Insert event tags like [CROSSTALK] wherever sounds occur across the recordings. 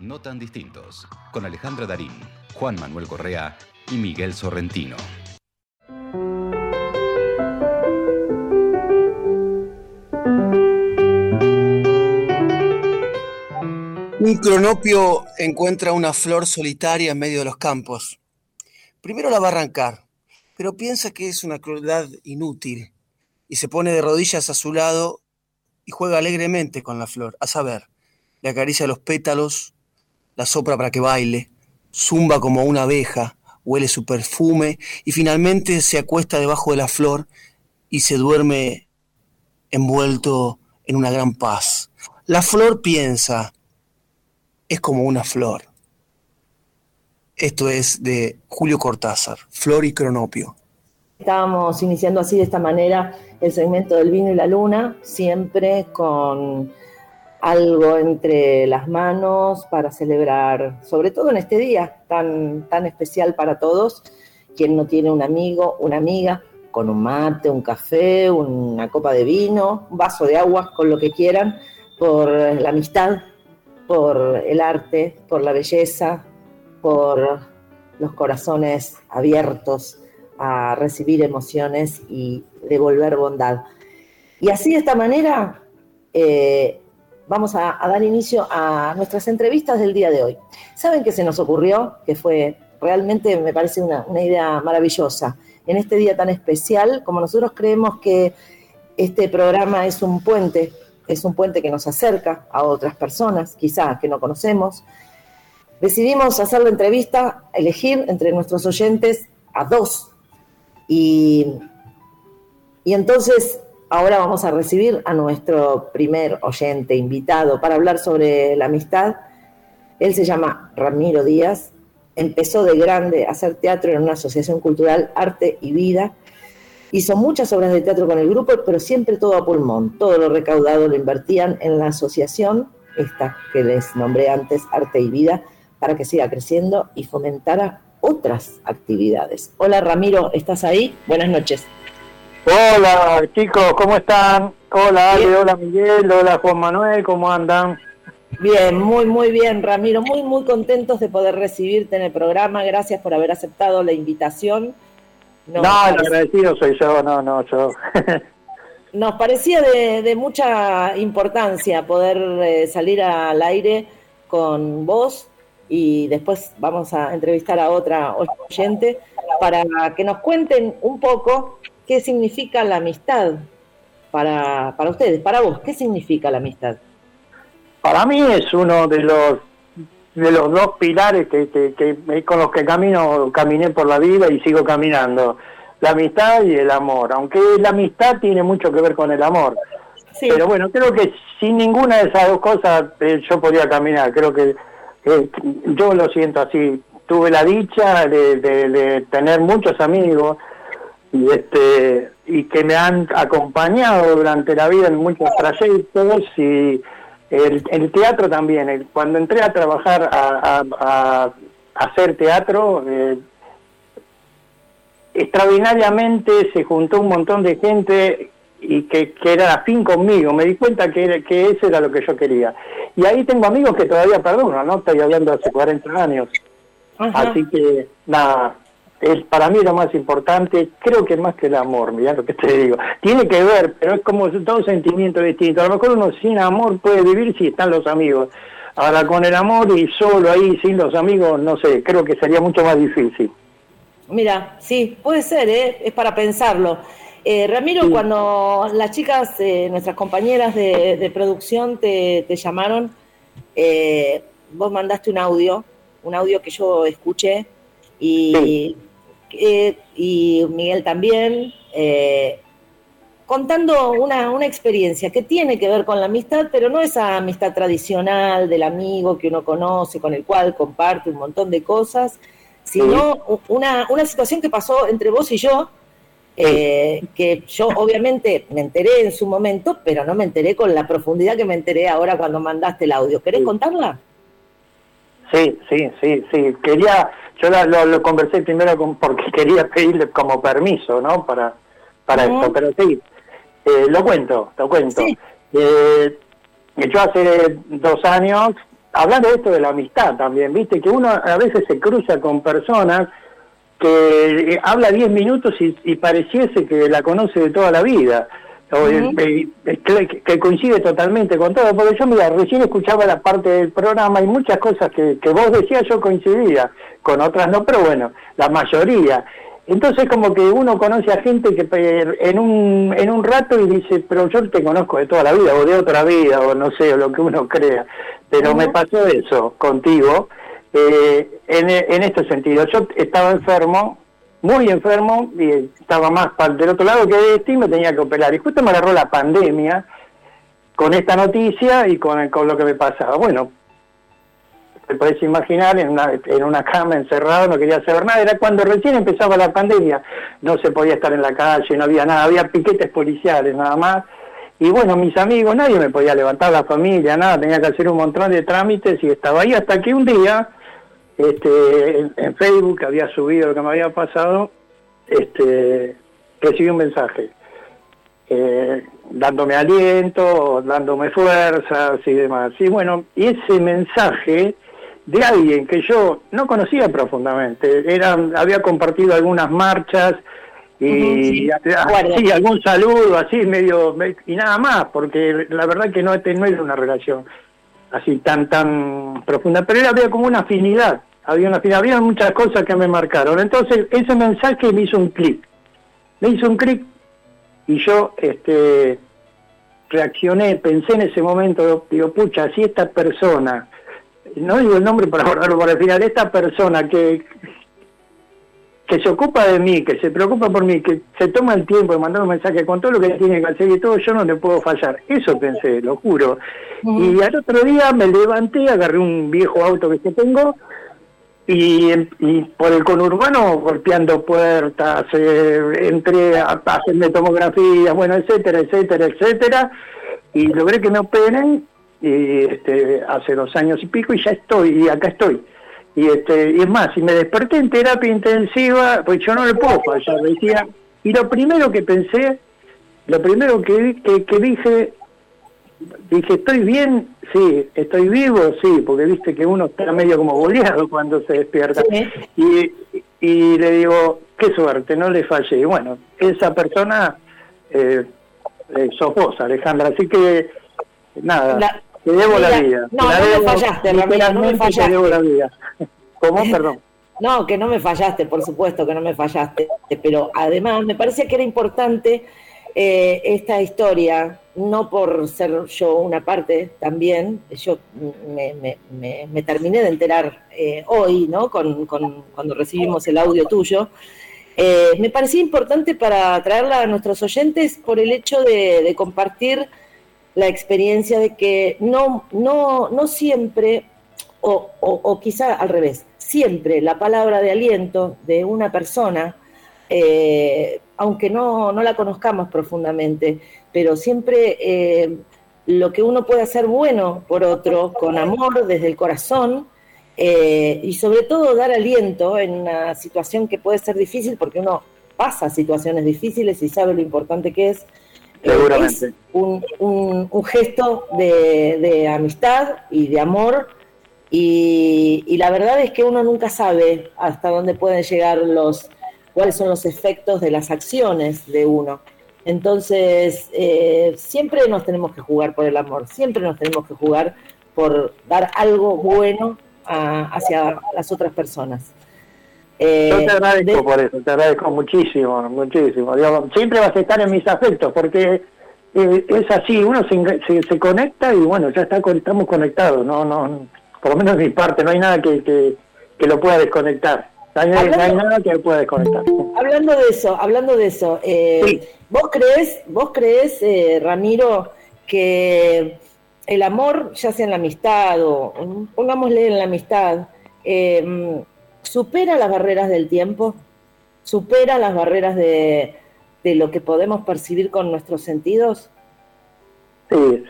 No tan distintos, con Alejandra Darín, Juan Manuel Correa y Miguel Sorrentino. Un cronopio encuentra una flor solitaria en medio de los campos. Primero la va a arrancar, pero piensa que es una crueldad inútil y se pone de rodillas a su lado y juega alegremente con la flor, a saber, le acaricia los pétalos, la sopra para que baile, zumba como una abeja, huele su perfume y finalmente se acuesta debajo de la flor y se duerme envuelto en una gran paz. La flor piensa, es como una flor. Esto es de Julio Cortázar, Flor y Cronopio. Estábamos iniciando así de esta manera el segmento del vino y la luna, siempre con algo entre las manos para celebrar, sobre todo en este día tan, tan especial para todos, quien no tiene un amigo, una amiga, con un mate, un café, una copa de vino, un vaso de agua, con lo que quieran, por la amistad, por el arte, por la belleza, por los corazones abiertos a recibir emociones y devolver bondad. Y así de esta manera eh, vamos a, dar inicio a nuestras entrevistas del día de hoy. ¿Saben qué se nos ocurrió? Que fue realmente, me parece una, una idea maravillosa. En este día tan especial, como nosotros creemos que este programa es un puente es un puente que nos acerca a otras personas, quizás que no conocemos. Decidimos hacer la entrevista, elegir entre nuestros oyentes a dos. Y, y entonces ahora vamos a recibir a nuestro primer oyente invitado para hablar sobre la amistad. Él se llama Ramiro Díaz, empezó de grande a hacer teatro en una asociación cultural Arte y Vida Hizo muchas obras de teatro con el grupo, pero siempre todo a pulmón. Todo lo recaudado lo invertían en la asociación, esta que les nombré antes, Arte y Vida, para que siga creciendo y fomentara otras actividades. Hola Ramiro, ¿estás ahí? Buenas noches. Hola chicos, ¿cómo están? Hola Ale, hola Miguel, hola Juan Manuel, ¿cómo andan? Bien, muy, muy bien, Ramiro. Muy, muy contentos de poder recibirte en el programa. Gracias por haber aceptado la invitación no, el agradecido soy yo, no, no, yo. [LAUGHS] Nos parecía de, mucha importancia poder eh, salir al aire con vos y después vamos a entrevistar a otra oyente para que nos cuenten un poco qué significa la amistad para, para ustedes, para vos, ¿qué significa la amistad? Para mí es uno de los de los dos pilares que, que, con los que camino, caminé por la vida y sigo caminando, la amistad y el amor, aunque la amistad tiene mucho que ver con el amor. Pero bueno, creo que sin ninguna de esas dos cosas eh, yo podría caminar, creo que yo lo siento así, tuve la dicha de, de, tener muchos amigos y este y que me han acompañado durante la vida en muchos trayectos y el, teatro también. cuando entré a trabajar a, hacer teatro, eh, extraordinariamente se juntó un montón de gente y que, que era afín conmigo. Me di cuenta que, que eso era lo que yo quería. Y ahí tengo amigos que todavía perdono, ¿no? Estoy hablando hace 40 años. Así que, nada, es para mí lo más importante, creo que más que el amor, mira lo que te digo. Tiene que ver, pero es como todo sentimiento distinto. A lo mejor uno sin amor puede vivir si están los amigos. Ahora con el amor y solo ahí sin los amigos, no sé, creo que sería mucho más difícil. Mira, sí, puede ser, ¿eh? es para pensarlo. Eh, Ramiro, cuando las chicas, eh, nuestras compañeras de, producción te, llamaron, eh, vos mandaste un audio, un audio que yo escuché y y Miguel también, eh, contando una, una, experiencia que tiene que ver con la amistad, pero no esa amistad tradicional del amigo que uno conoce, con el cual comparte un montón de cosas, sino una, una situación que pasó entre vos y yo, eh, que yo obviamente me enteré en su momento, pero no me enteré con la profundidad que me enteré ahora cuando mandaste el audio. ¿Querés contarla? Sí, sí, sí, sí. Quería, yo lo, conversé primero con, porque [LAUGHS] quería pedirle como permiso, ¿no? Para, para esto, pero sí, eh, lo cuento, lo cuento. Eh, yo hace dos años hablar de esto de la amistad también, viste, que uno a veces se cruza con personas que eh, habla 10 minutos y, pareciese que la conoce de toda la vida. O, que, coincide totalmente con todo, porque yo, mira, recién escuchaba la parte del programa y muchas cosas que, que vos decías yo coincidía, con otras no, pero bueno, la mayoría. Entonces como que uno conoce a gente que en un, en un rato y dice, pero yo te conozco de toda la vida, o de otra vida, o no sé, o lo que uno crea. Pero me pasó eso contigo, eh, en, en este sentido. Yo estaba enfermo, muy enfermo, y estaba más del otro lado que de este y me tenía que operar. Y justo me agarró la pandemia con esta noticia y con, con lo que me pasaba. Bueno, te puedes imaginar, en una, en una cama encerrado, no quería saber nada, era cuando recién empezaba la pandemia, no se podía estar en la calle, no había nada, había piquetes policiales nada más, y bueno, mis amigos, nadie me podía levantar, la familia, nada, tenía que hacer un montón de trámites y estaba ahí hasta que un día, este, en, Facebook había subido lo que me había pasado, este, recibí un mensaje. Eh, dándome aliento, dándome fuerzas y demás. Y bueno, y ese mensaje de alguien que yo no conocía profundamente. Era, había compartido algunas marchas y sí, algún saludo así medio y nada más, porque la verdad que no, no era una relación así tan tan profunda, pero era, había como una afinidad, había una afinidad, había muchas cosas que me marcaron. Entonces ese mensaje me hizo un clic, me hizo un clic y yo este reaccioné, pensé en ese momento, digo, pucha, si esta persona no digo el nombre para borrarlo para el final, esta persona que, que se ocupa de mí, que se preocupa por mí, que se toma el tiempo de mandar un mensaje con todo lo que tiene que hacer y todo, yo no le puedo fallar. Eso pensé, lo juro. Y al otro día me levanté, agarré un viejo auto que tengo y, y por el conurbano golpeando puertas, eh, entré a hacerme tomografías, bueno, etcétera, etcétera, etcétera, y logré que me operen y este, hace dos años y pico y ya estoy, y acá estoy. Y, este, y es más, si me desperté en terapia intensiva, pues yo no le puedo fallar, decía, y lo primero que pensé, lo primero que, que, que dije, dije, ¿estoy bien? Sí, ¿estoy vivo? Sí, porque viste que uno está medio como boleado [LAUGHS] cuando se despierta. Y, y le digo, qué suerte, no le fallé. Y bueno, esa persona eh, eh, sos vos, Alejandra, así que nada. Te debo la vida. No, no me fallaste, Ramiro, no me fallaste. Te debo la vida. [LAUGHS] ¿Cómo? Perdón. No, que no me fallaste, por supuesto que no me fallaste, pero además me parecía que era importante eh, esta historia, no por ser yo una parte también, yo me, me, me, terminé de enterar eh, hoy, ¿no? Con, con, cuando recibimos el audio tuyo. Eh, me parecía importante para traerla a nuestros oyentes por el hecho de, de compartir la experiencia de que no, no, no siempre, o, o, quizá al revés, siempre la palabra de aliento de una persona, eh, aunque no, no, la conozcamos profundamente, pero siempre eh, lo que uno puede hacer bueno por otro, con amor, desde el corazón, eh, y sobre todo dar aliento en una situación que puede ser difícil, porque uno pasa situaciones difíciles y sabe lo importante que es Seguramente. un, un, gesto de, amistad y de amor. Y, la verdad es que uno nunca sabe hasta dónde pueden llegar los, cuáles son los efectos de las acciones de uno. Entonces, eh, siempre nos tenemos que jugar por el amor, siempre nos tenemos que jugar por dar algo bueno hacia las otras personas. Eh, Yo te agradezco por eso, te agradezco muchísimo, muchísimo. siempre vas a estar en mis afectos porque eh, es así, uno se, se, conecta y bueno, ya está, estamos conectados, no, no, por lo menos de mi parte, no hay nada que, que, lo pueda desconectar. No hay, nada que pueda desconectar. Hablando de eso, hablando de eso, eh, ¿vos crees, vos crees Ramiro, que el amor, ya sea en la amistad o pongámosle en la amistad, eh, supera las barreras del tiempo, supera las barreras de, lo que podemos percibir con nuestros sentidos? Sí,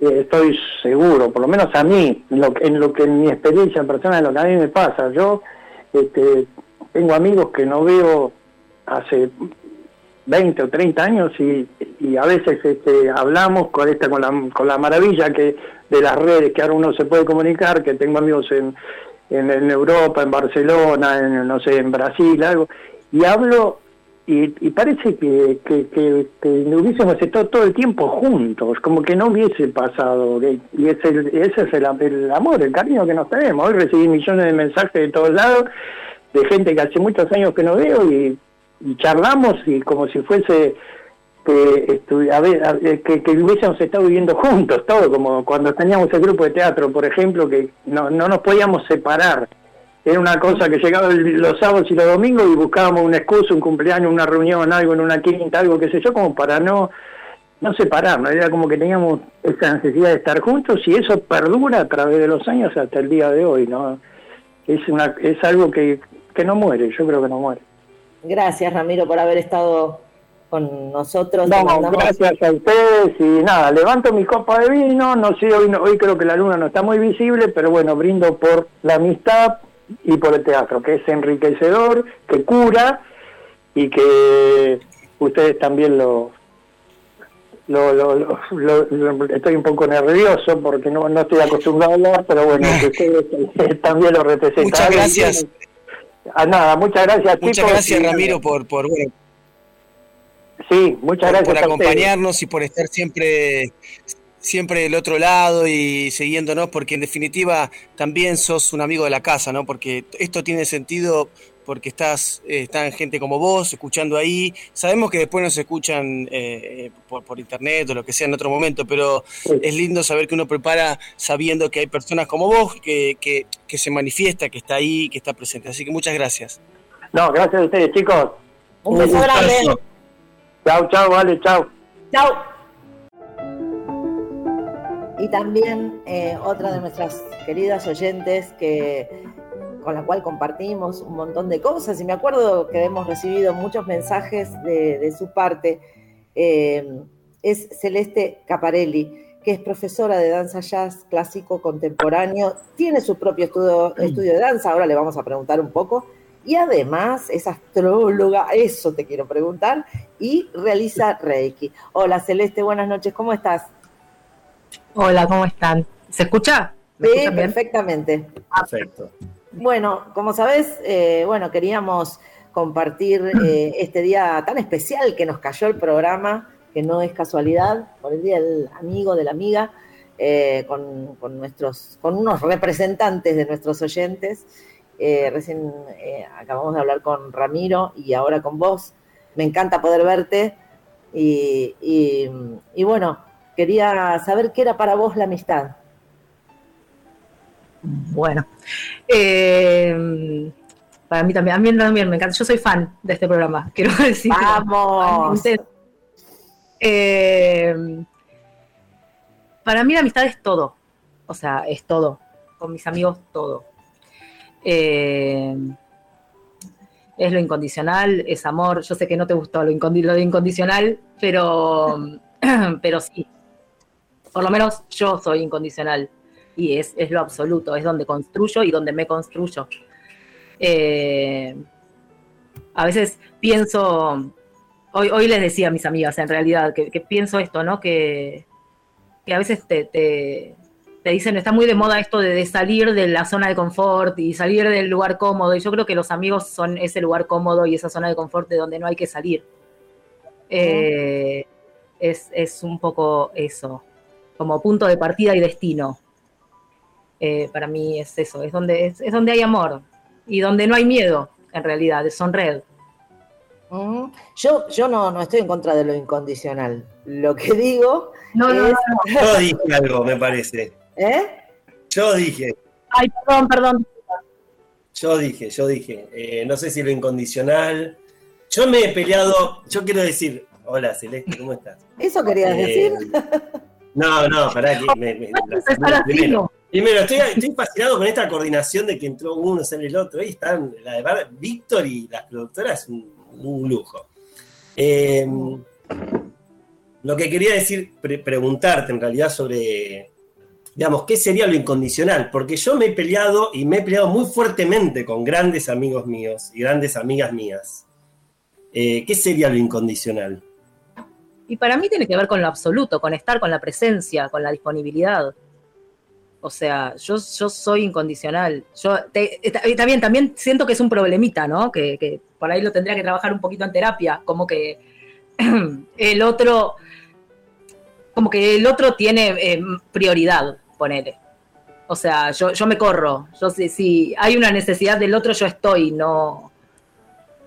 eh, estoy seguro, por lo menos a mí, en lo, en lo que en mi experiencia personal, en lo que a mí me pasa, yo este, tengo amigos que no veo hace 20 o 30 años y, y a veces este, hablamos con esta con la, con la maravilla que de las redes que ahora uno se puede comunicar, que tengo amigos en, en, Europa, en Barcelona, en, no sé, en Brasil, algo, y hablo y, parece que, que, que, hubiésemos estado todo el tiempo juntos, como que no hubiese pasado, y ese, ese es el, amor, el cariño que nos tenemos. Hoy recibí millones de mensajes de todos lados, de gente que hace muchos años que no veo, y, y charlamos y como si fuese que, a ver, que, que, hubiésemos estado viviendo juntos, todo, como cuando teníamos el grupo de teatro, por ejemplo, que no, no nos podíamos separar. Era una cosa que llegaba los sábados y los domingos y buscábamos una excusa, un cumpleaños, una reunión, algo en una quinta, algo que sé yo, como para no, no separarnos. Era como que teníamos esa necesidad de estar juntos y eso perdura a través de los años hasta el día de hoy, ¿no? Es, una, es algo que, que no muere, yo creo que no muere. Gracias, Ramiro, por haber estado con nosotros. No, gracias a ustedes y nada, levanto mi copa de vino, no sé, hoy, hoy creo que la luna no está muy visible, pero bueno, brindo por la amistad y por el teatro, que es enriquecedor, que cura y que ustedes también lo, lo, lo, estoy un poco nervioso porque no, no estoy acostumbrado a hablar, pero bueno, que ustedes [LAUGHS] también lo representan. Muchas gracias. Ah, nada, muchas gracias. Muchas gracias, Ramiro, por, por bueno, Sí, muchas gracias. Por acompañarnos y por estar siempre, siempre del otro lado y siguiéndonos, porque en definitiva también sos un amigo de la casa, ¿no? Porque esto tiene sentido porque estás, eh, están gente como vos escuchando ahí. Sabemos que después nos escuchan eh, por, por, internet o lo que sea en otro momento, pero es lindo saber que uno prepara sabiendo que hay personas como vos que, que, que se manifiesta, que está ahí, que está presente. Así que muchas gracias. No, gracias a ustedes, chicos. Un beso grande. Chao, chao, vale, chao. Chao. Y también eh, otra de nuestras queridas oyentes que con la cual compartimos un montón de cosas y me acuerdo que hemos recibido muchos mensajes de, su parte, eh, es Celeste Caparelli, que es profesora de danza jazz clásico contemporáneo, tiene su propio estudio, estudio de danza, ahora le vamos a preguntar un poco, y además es astróloga, eso te quiero preguntar, y realiza Reiki. Hola Celeste, buenas noches, ¿cómo estás? Hola, ¿cómo están? ¿Se escucha? Sí, perfectamente. Perfecto. Bueno, como sabes, eh, bueno, queríamos compartir eh, este día tan especial que nos cayó el programa, que no es casualidad, por el Día del Amigo, de la Amiga, eh, con, con, nuestros, con unos representantes de nuestros oyentes. Eh, recién eh, acabamos de hablar con Ramiro y ahora con vos. Me encanta poder verte. Y, y, bueno, quería saber qué era para vos la amistad. Bueno, eh, para mí también, a mí también me encanta. Yo soy fan de este programa, [LAUGHS] quiero decir. ¡Vamos! para mí la amistad es todo. O sea, es todo. Con mis amigos, todo eh, es lo incondicional, es amor. Yo sé que no te gustó lo, incondicional, pero, [CLEARS THROAT] pero sí. Por lo menos yo soy incondicional y es, lo absoluto, es donde construyo y donde me construyo. Eh, a veces pienso, hoy, hoy les decía a mis amigas en realidad, que, pienso esto, ¿no? Que, a veces te dicen, está muy de moda esto de, salir de la zona de confort y salir del lugar cómodo. Y yo creo que los amigos son ese lugar cómodo y esa zona de confort de donde no hay que salir. Eh, es, un poco eso, como punto de partida y destino. Eh, para mí es eso, es donde, es, donde hay amor y donde no hay miedo, en realidad, son red. Yo, yo no, no estoy en contra de lo incondicional. Lo que digo no, es... no, Yo dije algo, me parece. ¿Eh? Yo dije. Ay, perdón, perdón. Yo dije, yo dije. Eh, no sé si lo incondicional. Yo me he peleado. Yo quiero decir. Hola, Celeste, ¿cómo estás? ¿Eso querías eh, decir? No, no, pará que me, primero, primero estoy, estoy, fascinado con esta coordinación de que entró uno, sale el otro. Ahí están, la de Víctor y las productoras, un, un lujo. Eh, lo que quería decir, preguntarte en realidad sobre digamos, ¿qué sería lo incondicional? Porque yo me he peleado y me he peleado muy fuertemente con grandes amigos míos y grandes amigas mías. Eh, ¿Qué sería lo incondicional? Y para mí tiene que ver con lo absoluto, con estar, con la presencia, con la disponibilidad. O sea, yo, yo soy incondicional. Yo también, también siento que es un problemita, ¿no? Que, por ahí lo tendría que trabajar un poquito en terapia, como que [CLEARS THROAT] el otro, como que el otro tiene eh, prioridad, ponele. O sea, yo, yo me corro. Yo si, si hay una necesidad del otro, yo estoy, no.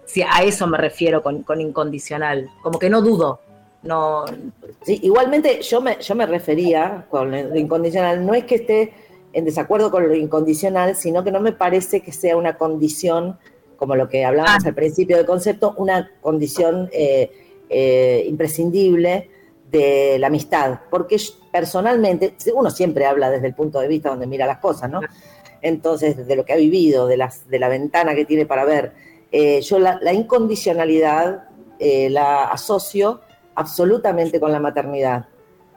Si a eso me refiero con, con incondicional. Como que no dudo no. igualmente yo me, yo me refería con lo incondicional, no es que esté en desacuerdo con lo incondicional, sino que no me parece que sea una condición, como lo que hablábamos ah. al principio del concepto, una condición eh, eh, imprescindible de la amistad, porque personalmente, uno siempre habla desde el punto de vista donde mira las cosas, ¿no? Entonces, de lo que ha vivido, de, las, de la ventana que tiene para ver, eh, yo la, incondicionalidad la asocio absolutamente con la maternidad.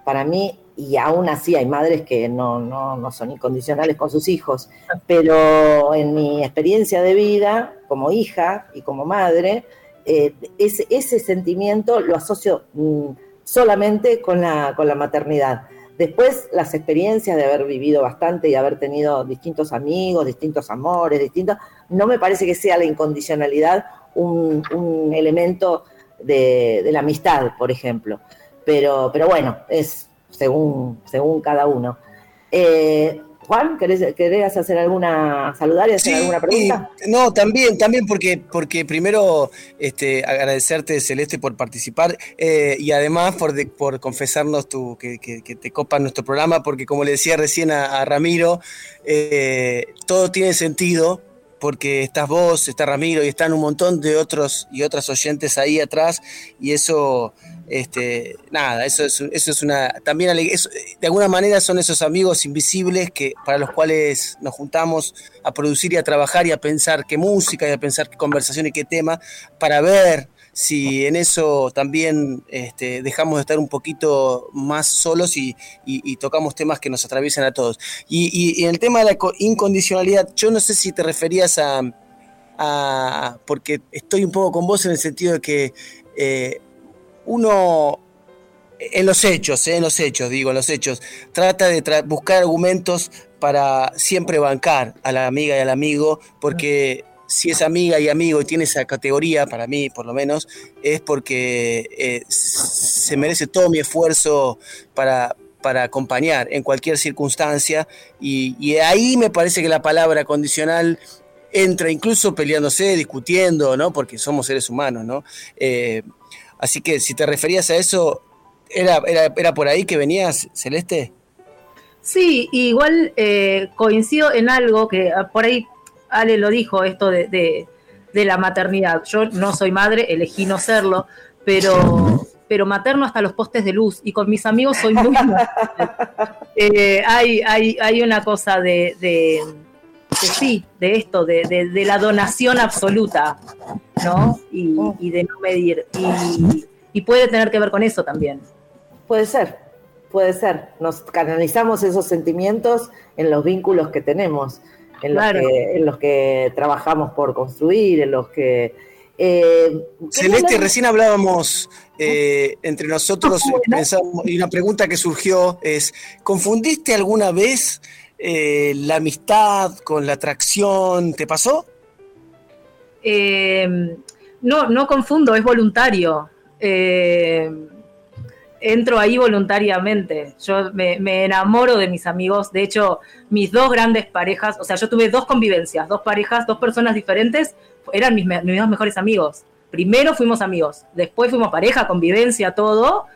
Para mí, y aún así hay madres que no, no, son incondicionales con sus hijos, pero en mi experiencia de vida, como hija y como madre, eh, ese, ese, sentimiento lo asocio mm, solamente con la, con la maternidad. Después, las experiencias de haber vivido bastante y haber tenido distintos amigos, distintos amores, distintos, no me parece que sea la incondicionalidad un, un elemento de, la amistad, por ejemplo. Pero, pero bueno, es según, según cada uno. Eh, Juan, ¿querés, hacer alguna, saludar y hacer alguna pregunta? no, también, también porque, porque primero este, agradecerte, Celeste, por participar eh, y además por, por confesarnos tu, que, te copa nuestro programa, porque como le decía recién a, Ramiro, eh, todo tiene sentido porque estás vos, está Ramiro y están un montón de otros y otras oyentes ahí atrás y eso, este, nada, eso es, eso es una, también de alguna manera son esos amigos invisibles que para los cuales nos juntamos a producir y a trabajar y a pensar qué música y a pensar qué conversación y qué tema para ver si en eso también este, dejamos de estar un poquito más solos y, tocamos temas que nos atraviesen a todos. Y, en el tema de la incondicionalidad, yo no sé si te referías a, porque estoy un poco con vos en el sentido de que eh, uno en los hechos, eh, en los hechos, digo, en los hechos, trata de buscar argumentos para siempre bancar a la amiga y al amigo, porque si es amiga y amigo y tiene esa categoría, para mí por lo menos, es porque eh, se merece todo mi esfuerzo para, para acompañar en cualquier circunstancia y, ahí me parece que la palabra condicional entra incluso peleándose, discutiendo, ¿no? Porque somos seres humanos, ¿no? Eh, así que si te referías a eso, ¿era, era, por ahí que venías, Celeste? Sí, igual eh, coincido en algo que ah, por ahí Ale lo dijo, esto de, la maternidad. Yo no soy madre, elegí no serlo, pero, pero materno hasta los postes de luz. Y con mis amigos soy muy... [LAUGHS] eh, hay, hay, hay una cosa de, de, sí, de esto, de, la donación absoluta, ¿no? Y, de no medir. Y, y puede tener que ver con eso también. Puede ser, puede ser. Nos canalizamos esos sentimientos en los vínculos que tenemos en los, que, en los que trabajamos por construir, en los que... Eh, Celeste, recién hablábamos eh, entre nosotros y una pregunta que surgió es, ¿confundiste alguna vez eh, la amistad con la atracción? ¿Te pasó? no, no confundo, es voluntario entro ahí voluntariamente. Yo me, enamoro de mis amigos. De hecho, mis dos grandes parejas, o sea, yo tuve dos convivencias, dos parejas, dos personas diferentes, eran mis, dos mejores amigos. Primero fuimos amigos, después fuimos pareja, convivencia, todo.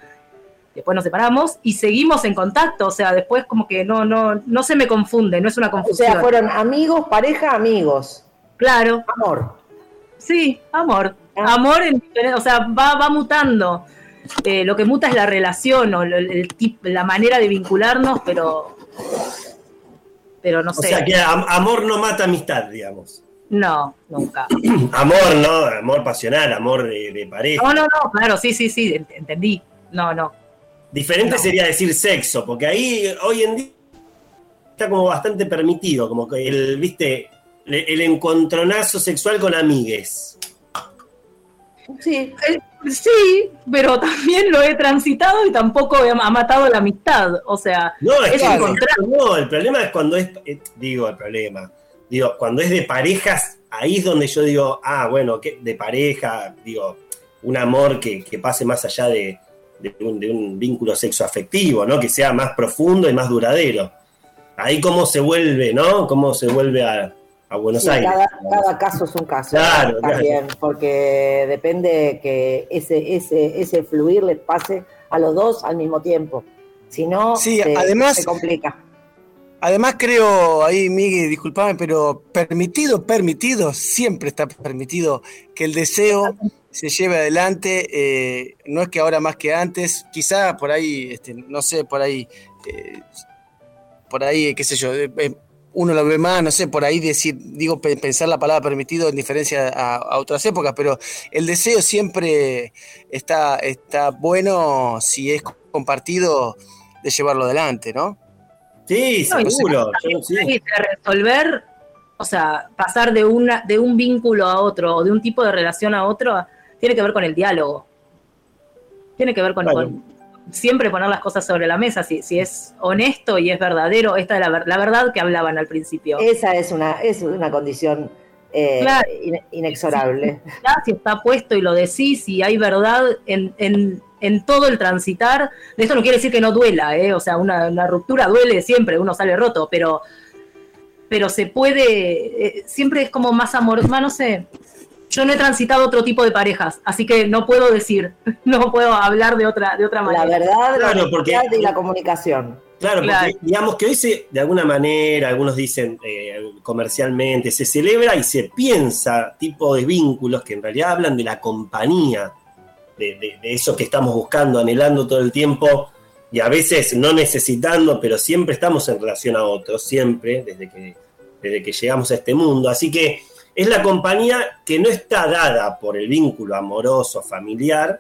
Después nos separamos y seguimos en contacto. O sea, después como que no, no, no se me confunde, no es una confusión. O sea, fueron amigos, pareja, amigos. Claro. Amor. Sí, amor. Ah. Amor, en, o sea, va, va mutando. Eh, lo que muta es la relación o el, la manera de vincularnos, pero, pero no sé. O sea que amor no mata amistad, digamos. No, nunca. [CLEARS THROAT] amor, ¿no? Amor pasional, amor de, pareja. No, no, no, claro, sí, sí, sí, entendí. No, no. Diferente sería decir sexo, porque ahí hoy en día está como bastante permitido, como que el, viste, el encontronazo sexual con amigues. Sí. Eh, sí, pero también lo he transitado y tampoco ha matado la amistad. O sea, no, es, que no, el problema es cuando es, eh, digo, el problema, digo, cuando es de parejas, ahí es donde yo digo, ah, bueno, que de pareja, digo, un amor que, pase más allá de, un, vínculo sexoafectivo, ¿no? Que sea más profundo y más duradero. Ahí cómo se vuelve, ¿no? Cómo se vuelve a, Buenos Aires. Cada, caso es un caso. Claro, también, porque depende que ese, ese, ese fluir les pase a los dos al mismo tiempo. Si no, sí, se, además, se complica. Además creo, ahí Miguel, disculpame, pero permitido, permitido, siempre está permitido que el deseo se lleve adelante, eh, no es que ahora más que antes, quizá por ahí, este, no sé, por ahí, eh, por ahí, qué sé yo, eh, uno lo ve más, no sé, por ahí decir, digo, pensar la palabra permitido en diferencia a, otras épocas, pero el deseo siempre está, está bueno si es compartido de llevarlo adelante, ¿no? Sí, seguro. Resolver, o sea, pasar de, una, de un vínculo a otro o de un tipo de relación a otro, tiene que ver con el diálogo. Tiene que ver con, con siempre poner las cosas sobre la mesa, si, si es honesto y es verdadero, esta es la, la, verdad que hablaban al principio. Esa es una, es una condición eh, inexorable. Si, está puesto y lo decís, y hay verdad en, en, en, todo el transitar, de esto no quiere decir que no duela, ¿eh? o sea, una, una ruptura duele siempre, uno sale roto, pero pero se puede, eh, siempre es como más amor, más no sé, yo no he transitado otro tipo de parejas, así que no puedo decir, [LAUGHS] no puedo hablar de otra, de otra manera. La verdad, la porque, y la comunicación. Claro, porque digamos que hoy se, de alguna manera, algunos dicen eh, comercialmente, se celebra y se piensa tipo de vínculos que en realidad hablan de la compañía, de, eso que estamos buscando, anhelando todo el tiempo y a veces no necesitando, pero siempre estamos en relación a otros, siempre, desde que, desde que llegamos a este mundo. Así que es la compañía que no está dada por el vínculo amoroso, familiar,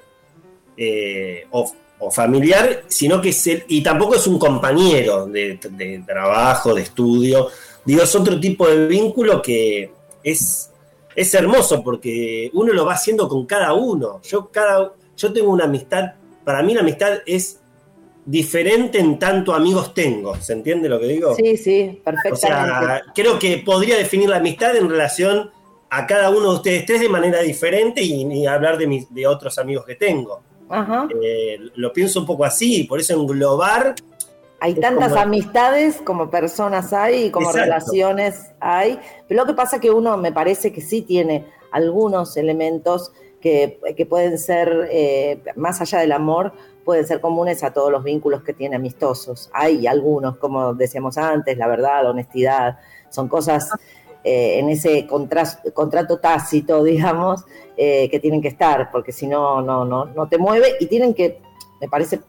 eh, o, familiar, sino que y tampoco es un compañero de, trabajo, de estudio. Digo, es otro tipo de vínculo que es, es hermoso porque uno lo va haciendo con cada uno. Yo, cada, yo tengo una amistad, para mí la amistad es diferente en tanto amigos tengo. ¿Se entiende lo que digo? Sí, sí, perfectamente. creo que podría definir la amistad en relación a cada uno de ustedes tres de manera diferente y, hablar de, mis, de otros amigos que tengo. Eh, lo pienso un poco así, por eso englobar. Hay tantas amistades como personas hay y como relaciones hay, pero lo que pasa es que uno me parece que sí tiene algunos elementos que, pueden ser, eh, más allá del amor, pueden ser comunes a todos los vínculos que tiene amistosos. Hay algunos, como decíamos antes, la verdad, la honestidad, son cosas eh, en ese contrato tácito, [LAUGHS] digamos, eh, que tienen que estar, porque si no, no, no, no te mueve y tienen que, me parece,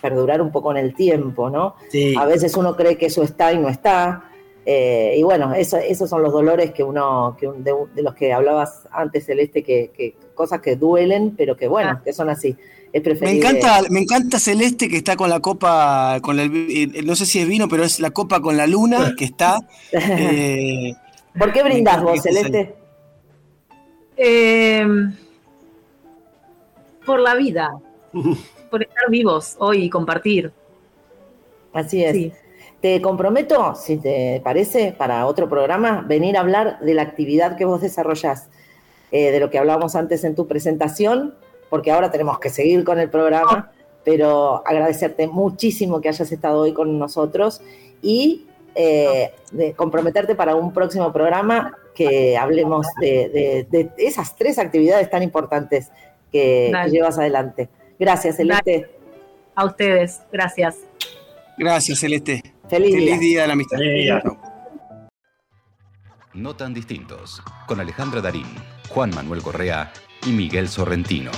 perdurar un poco en el tiempo, ¿no? A veces uno cree que eso está y no está. Eh, y bueno, eso, esos son los dolores que uno, que de, los que hablabas antes, Celeste, que, que cosas que duelen, pero que bueno, ah. que son así. Es me encanta, me encanta Celeste que está con la copa, con el, no sé si es vino, pero es la copa con la luna que está. [LAUGHS] ¿Por qué brindás vos, Celeste? Eh, por la vida, por estar vivos hoy y compartir. Así es. Te comprometo, si te parece, para otro programa, venir a hablar de la actividad que vos desarrollás, eh, de lo que hablábamos antes en tu presentación, porque ahora tenemos que seguir con el programa, pero agradecerte muchísimo que hayas estado hoy con nosotros y eh, de comprometerte para un próximo programa que hablemos de, esas tres actividades tan importantes que, llevas adelante. Gracias, Celeste. A ustedes, gracias. Gracias, Celeste. Feliz, día. de la amistad. No tan distintos, con Alejandra Darín, Juan Manuel Correa y Miguel Sorrentino.